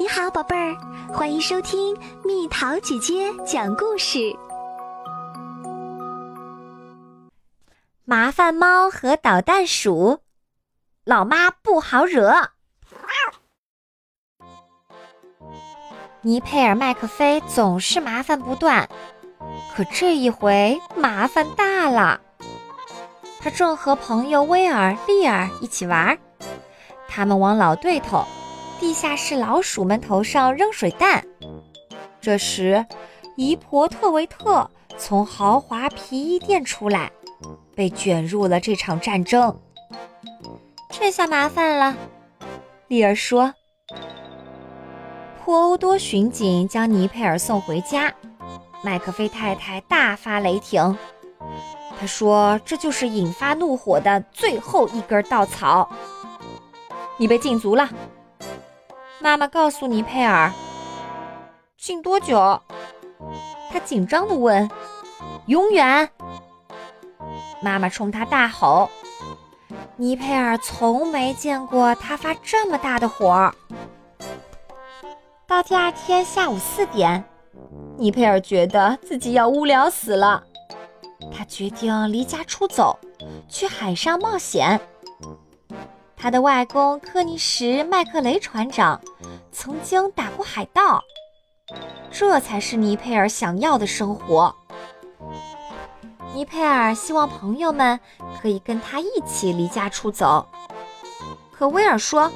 你好，宝贝儿，欢迎收听蜜桃姐姐讲故事。麻烦猫和捣蛋鼠，老妈不好惹。尼佩尔麦克菲总是麻烦不断，可这一回麻烦大了。他正和朋友威尔、利尔一起玩，他们往老对头。地下室老鼠们头上扔水弹。这时，姨婆特维特从豪华皮衣店出来，被卷入了这场战争。这下麻烦了，丽儿说。破欧多巡警将尼佩尔送回家，麦克菲太太大发雷霆。他说：“这就是引发怒火的最后一根稻草。你被禁足了。”妈妈告诉尼佩尔：“禁多久？”他紧张地问。“永远！”妈妈冲他大吼。尼佩尔从没见过他发这么大的火。到第二天下午四点，尼佩尔觉得自己要无聊死了，他决定离家出走，去海上冒险。他的外公科尼什·麦克雷船长曾经打过海盗，这才是尼佩尔想要的生活。尼佩尔希望朋友们可以跟他一起离家出走，可威尔说：“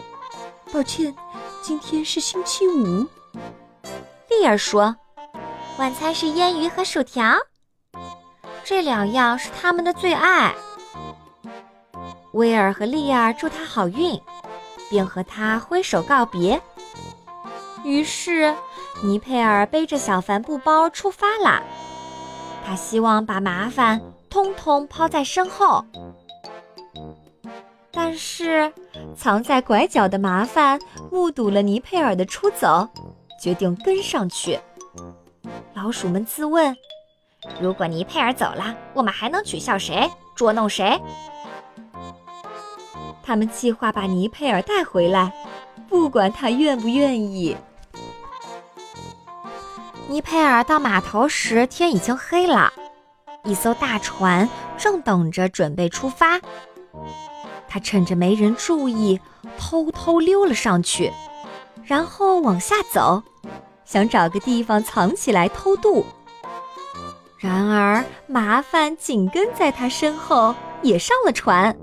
抱歉，今天是星期五。”利尔说：“晚餐是腌鱼和薯条，这两样是他们的最爱。”威尔和利亚祝他好运，并和他挥手告别。于是，尼佩尔背着小帆布包出发了。他希望把麻烦通通抛在身后。但是，藏在拐角的麻烦目睹了尼佩尔的出走，决定跟上去。老鼠们自问：如果尼佩尔走了，我们还能取笑谁，捉弄谁？他们计划把尼佩尔带回来，不管他愿不愿意。尼佩尔到码头时，天已经黑了，一艘大船正等着准备出发。他趁着没人注意，偷偷溜了上去，然后往下走，想找个地方藏起来偷渡。然而，麻烦紧跟在他身后，也上了船。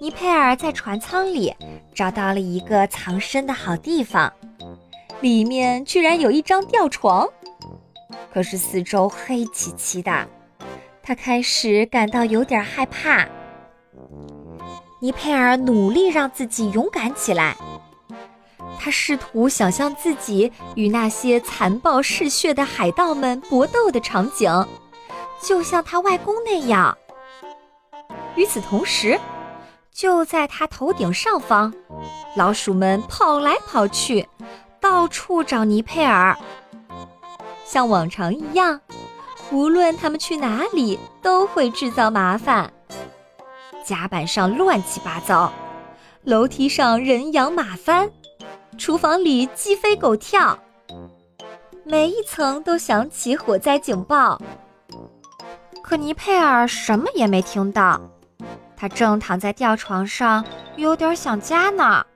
尼佩尔在船舱里找到了一个藏身的好地方，里面居然有一张吊床。可是四周黑漆漆的，他开始感到有点害怕。尼佩尔努力让自己勇敢起来，他试图想象自己与那些残暴嗜血的海盗们搏斗的场景，就像他外公那样。与此同时，就在他头顶上方，老鼠们跑来跑去，到处找尼佩尔。像往常一样，无论他们去哪里，都会制造麻烦。甲板上乱七八糟，楼梯上人仰马翻，厨房里鸡飞狗跳，每一层都响起火灾警报。可尼佩尔什么也没听到。他正躺在吊床上，有点想家呢。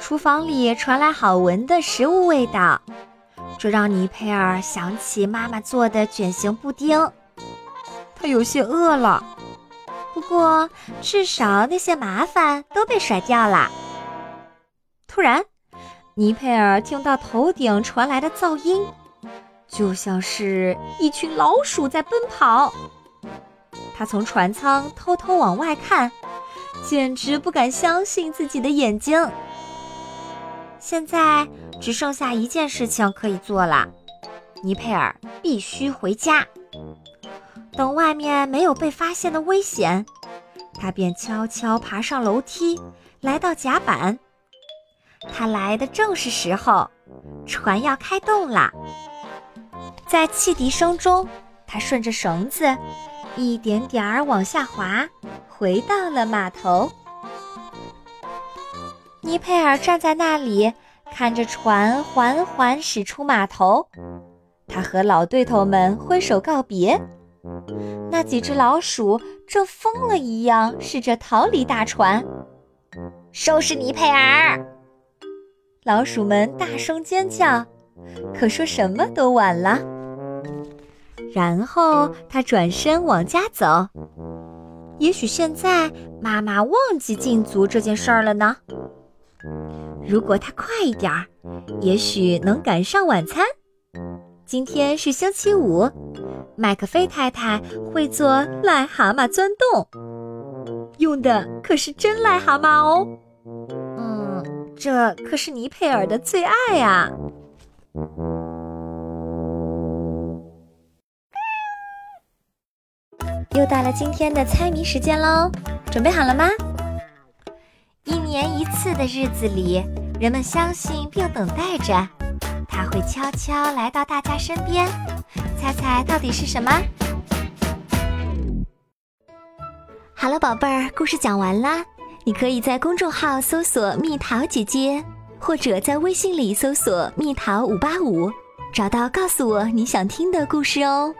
厨房里传来好闻的食物味道，这让尼佩尔想起妈妈做的卷形布丁。他有些饿了，不过至少那些麻烦都被甩掉了。突然，尼佩尔听到头顶传来的噪音，就像是一群老鼠在奔跑。他从船舱偷偷往外看，简直不敢相信自己的眼睛。现在只剩下一件事情可以做了：尼佩尔必须回家。等外面没有被发现的危险，他便悄悄爬上楼梯，来到甲板。他来的正是时候，船要开动了。在汽笛声中，他顺着绳子。一点点儿往下滑，回到了码头。尼佩尔站在那里，看着船缓缓驶出码头。他和老对头们挥手告别。那几只老鼠正疯了一样试着逃离大船。收拾尼佩尔！老鼠们大声尖叫，可说什么都晚了。然后他转身往家走。也许现在妈妈忘记禁足这件事儿了呢。如果他快一点儿，也许能赶上晚餐。今天是星期五，麦克菲太太会做癞蛤蟆钻洞，用的可是真癞蛤蟆哦。嗯，这可是尼佩尔的最爱啊。又到了今天的猜谜时间喽，准备好了吗？一年一次的日子里，人们相信并等待着，它会悄悄来到大家身边。猜猜到底是什么？好了，宝贝儿，故事讲完啦。你可以在公众号搜索“蜜桃姐姐”，或者在微信里搜索“蜜桃五八五”，找到告诉我你想听的故事哦。